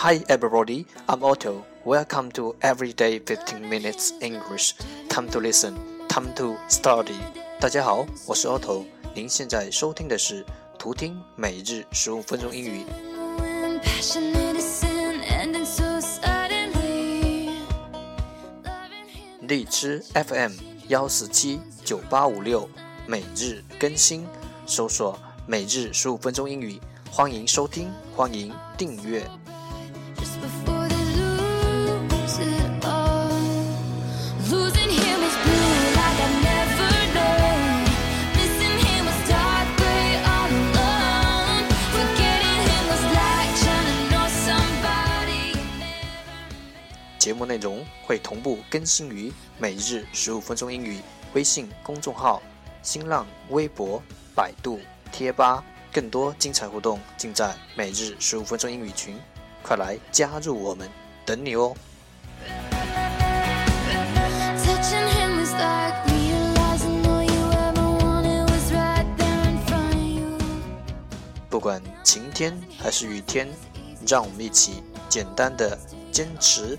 Hi everybody, I'm Otto. Welcome to Everyday 15 Minutes English. Time to listen, time to study. 大家好，我是 Otto。您现在收听的是图听每日十五分钟英语。荔枝 FM 幺四七九八五六，每日更新，搜索“每日十五分钟英语”，欢迎收听，欢迎订阅。节目内容会同步更新于每日十五分钟英语微信公众号、新浪微博、百度贴吧，更多精彩互动尽在每日十五分钟英语群，快来加入我们，等你哦！不管晴天还是雨天，让我们一起简单的坚持。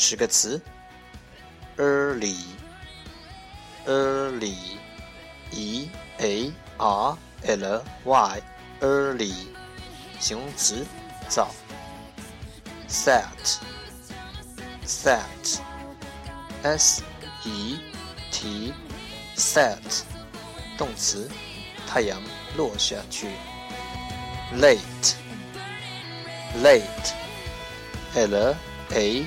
十个词：early，early，e a r l y，early，形容词，早。set，set，s e t，set，动词，太阳落下去。late，late，l a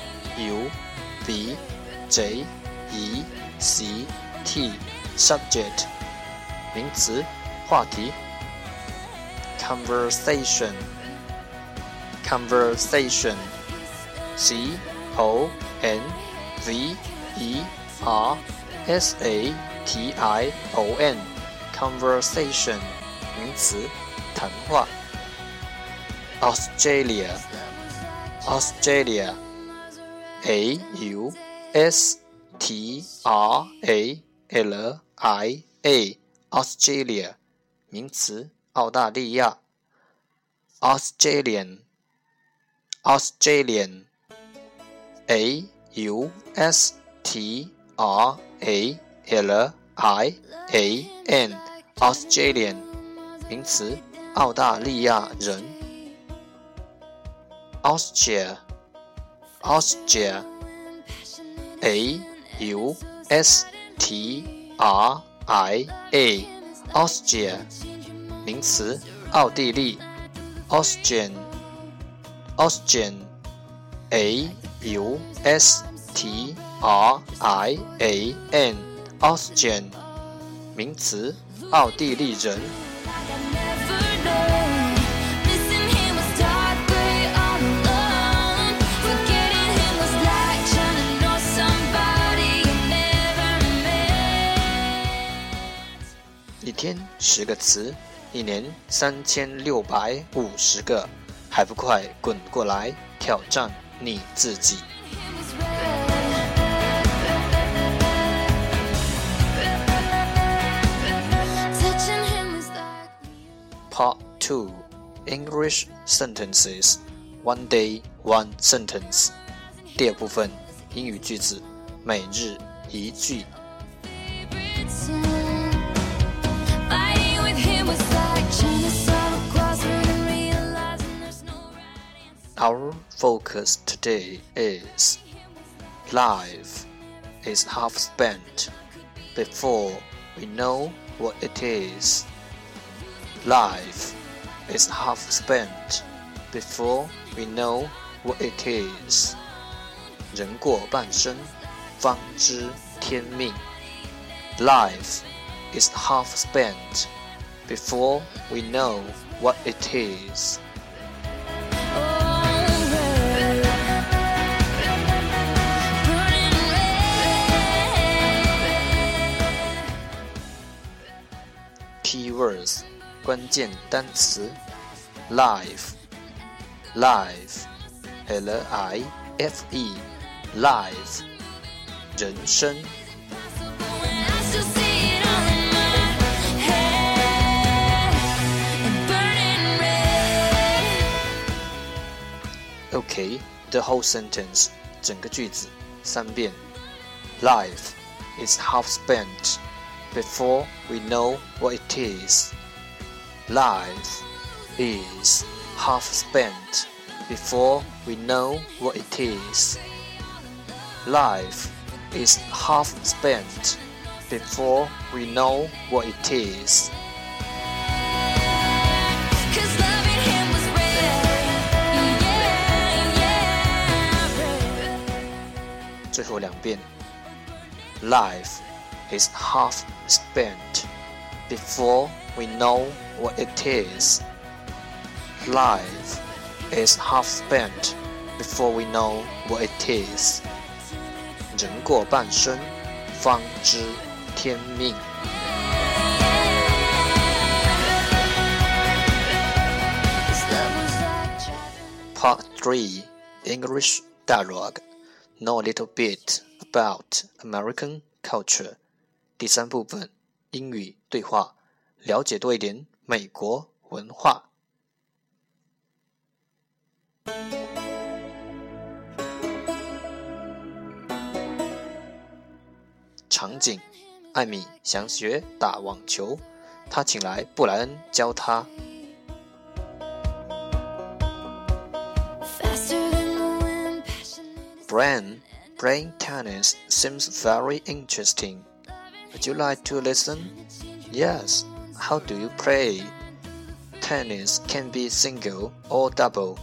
U B J E C T subject 名词话题 conversation conversation C O N V E R S A T I O N conversation 名词谈话 Australia Australia A U S T R A L I A Australia 名词，澳大利亚。Australian Australian A U S T R A L I A N Australian 名词，澳大利亚人。Austria Austria, A U S T R I A, Austria, 名词，奥地利。Austrian, Austrian, A U S T R I A N, Austrian, 名词，奥地利人。 天十个词，一年三千六百五十个，还不快滚过来挑战你自己！Part Two English Sentences One Day One Sentence 第二部分英语句子，每日一句。Our focus today is life is half spent before we know what it is. Life is half spent before we know what it is. 人过半生，方知天命。Life is half spent before we know what it is. Keywords 关键单词 Life Life L I F E Life 人生 Okay, the whole sentence 整个句子三遍 Life is half spent before we know what it is. Life is half spent before we know what it is. Life is half spent before we know what it is. Life is half spent before we know what it is. Life is half spent before we know what it is. 人过半生，方知天命。Part 3 English Dialogue Know a little bit about American culture. 第三部分英语对话，了解多一点美国文化。场景：艾米想学打网球，他请来布莱恩教他。Brian, playing tennis seems very interesting. Would you like to listen? Yes. How do you play? Tennis can be single or double.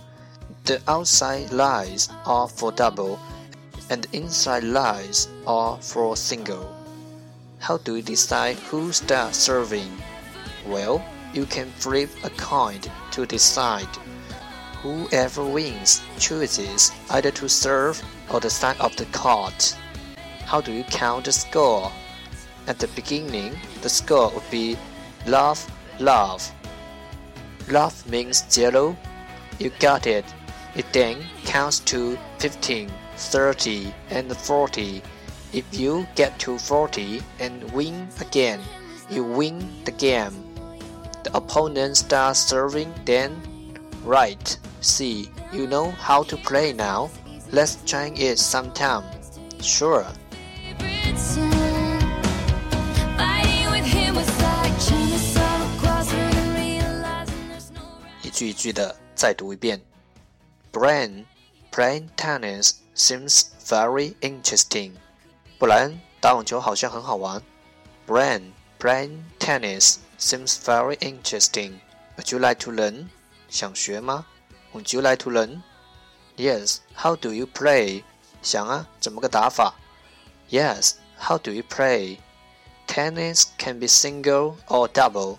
The outside lines are for double, and the inside lines are for single. How do you decide who starts serving? Well, you can flip a coin to decide. Whoever wins chooses either to serve or the side of the court. How do you count the score? At the beginning, the score would be love, love. Love means zero. You got it. It then counts to 15, 30, and 40. If you get to 40 and win again, you win the game. The opponent starts serving then. Right. See, you know how to play now. Let's try it sometime. Sure. 句一句的再读一遍。Brian playing tennis seems very interesting. 布莱恩打网球好像很好玩。Brian playing tennis seems very interesting. Would you like to learn? 想学吗？Would you like to learn? Yes. How do you play? 想啊，怎么个打法？Yes. How do you play? Tennis can be single or double.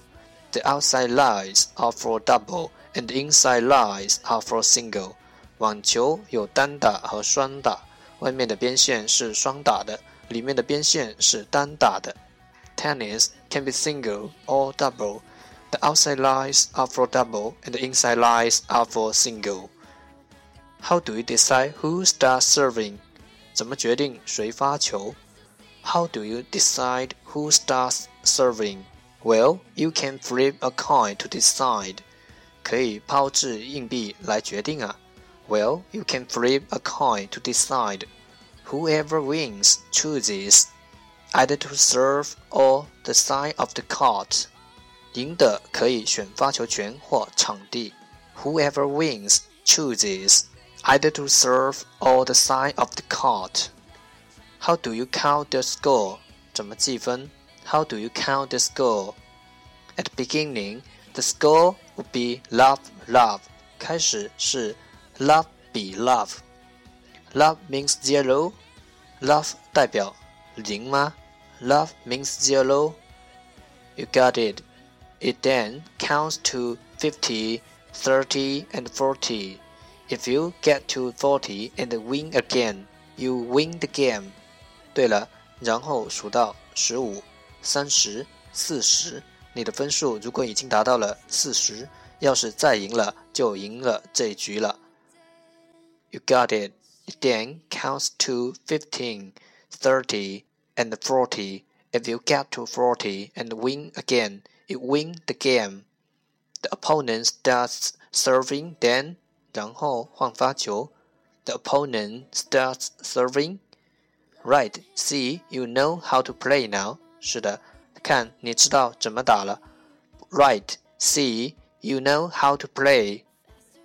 The outside lines are for double, and the inside lines are for single. 网球有单打和双打，外面的边线是双打的，里面的边线是单打的。Tennis can be single or double. The outside lines are for double, and the inside lines are for single. How do you decide who starts serving? 怎么决定谁发球？How do you decide who starts serving? Well, you can flip a coin to decide. 可以抛掷硬币来决定啊。Well, you can flip a coin to decide. Whoever wins chooses either to serve or the side of the court. 赢的可以选发球权或场地。Whoever wins chooses either to serve or the side of the court. How do you count the score? 怎么计分？How do you count the score? At the beginning, the score would be love, love. 开始是 love 比 love。Love means zero. Love 代表零吗？Love means zero. You got it. It then counts to 50, 30, and 40. If you get to 40 and win again, you win the game. 对了，然后数到十五、三十、四十， 你的分数如果已经达到了四十，要是再赢了，就赢了这局了。You got it. It then counts to 15, 30, and 40. If you get to 40 and win again, you win the game. The opponent starts serving, then 然后换发球。The opponent starts serving. Right, see, you know how to play now. 是的， 看你知道怎么打了。Right, see, you know how to play.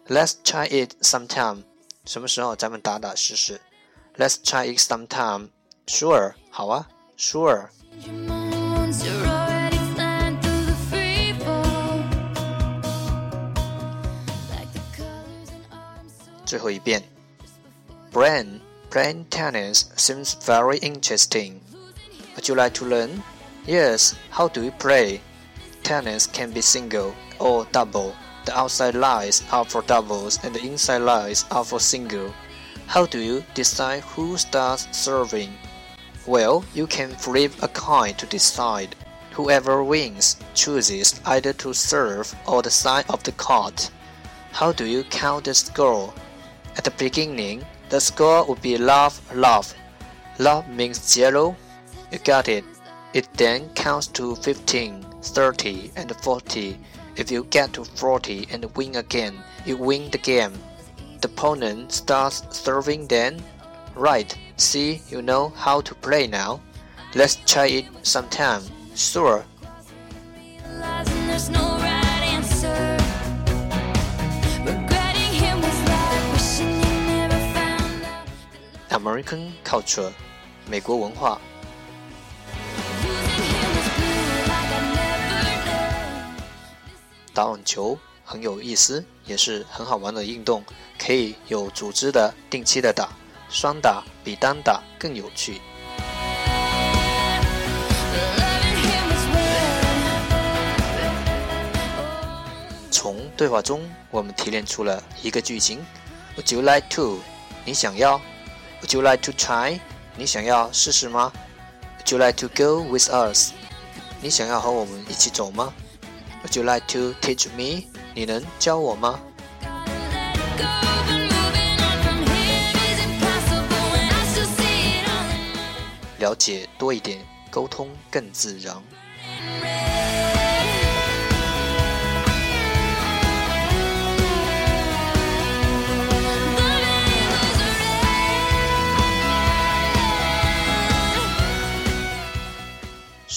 Let's try it sometime. 什么时候咱们打打试试？Let's try it sometime. Sure，好啊，Sure。最后一遍，Brain playing tennis seems very interesting. Would you like to learn? Yes. How do we play? Tennis can be single or double. The outside lines are for doubles and the inside lines are for single. How do you decide who starts serving? Well, you can flip a coin to decide. Whoever wins chooses either to serve or the side of the court. How do you count the score? At the beginning, the score would be love, love. Love means zero. You got it. It then counts to 15, 30, and 40. If you get to 40 and win again, you win the game. The opponent starts serving then. Right, see, you know how to play now. Let's try it sometime. Sure. American culture，美国文化。 打网球很有意思，也是很好玩的运动，可以有组织的、定期的打，双打比单打更有趣。从对话中，我们提炼出了一个句型：Would you like to？你想要？Would you like to try？你想要试试吗？Would you like to go with us？你想要和我们一起走吗？Would you like to teach me？你能教我吗？了解多一点，沟通更自然。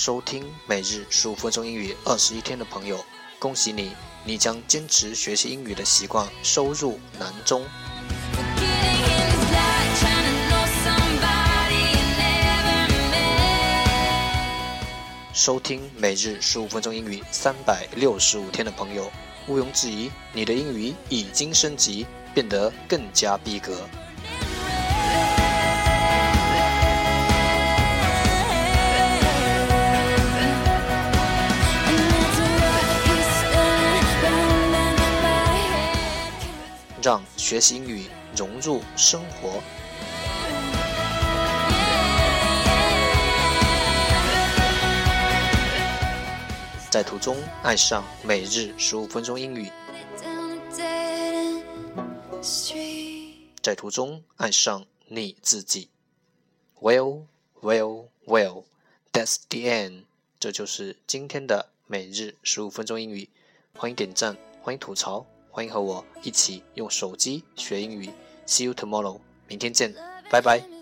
收听每日十五分钟英语二十一天的朋友，恭喜你，你将坚持学习英语的习惯收入囊中。收听每日十五分钟英语三百六十五天的朋友，毋庸置疑，你的英语已经升级，变得更加逼格。让学习英语融入生活，在途中爱上每日十五分钟英语，在途中爱上你自己。Well, well, well, that's the end。这就是今天的每日十五分钟英语。欢迎点赞，欢迎吐槽。欢迎和我一起用手机学英语。See you tomorrow，明天见，拜拜。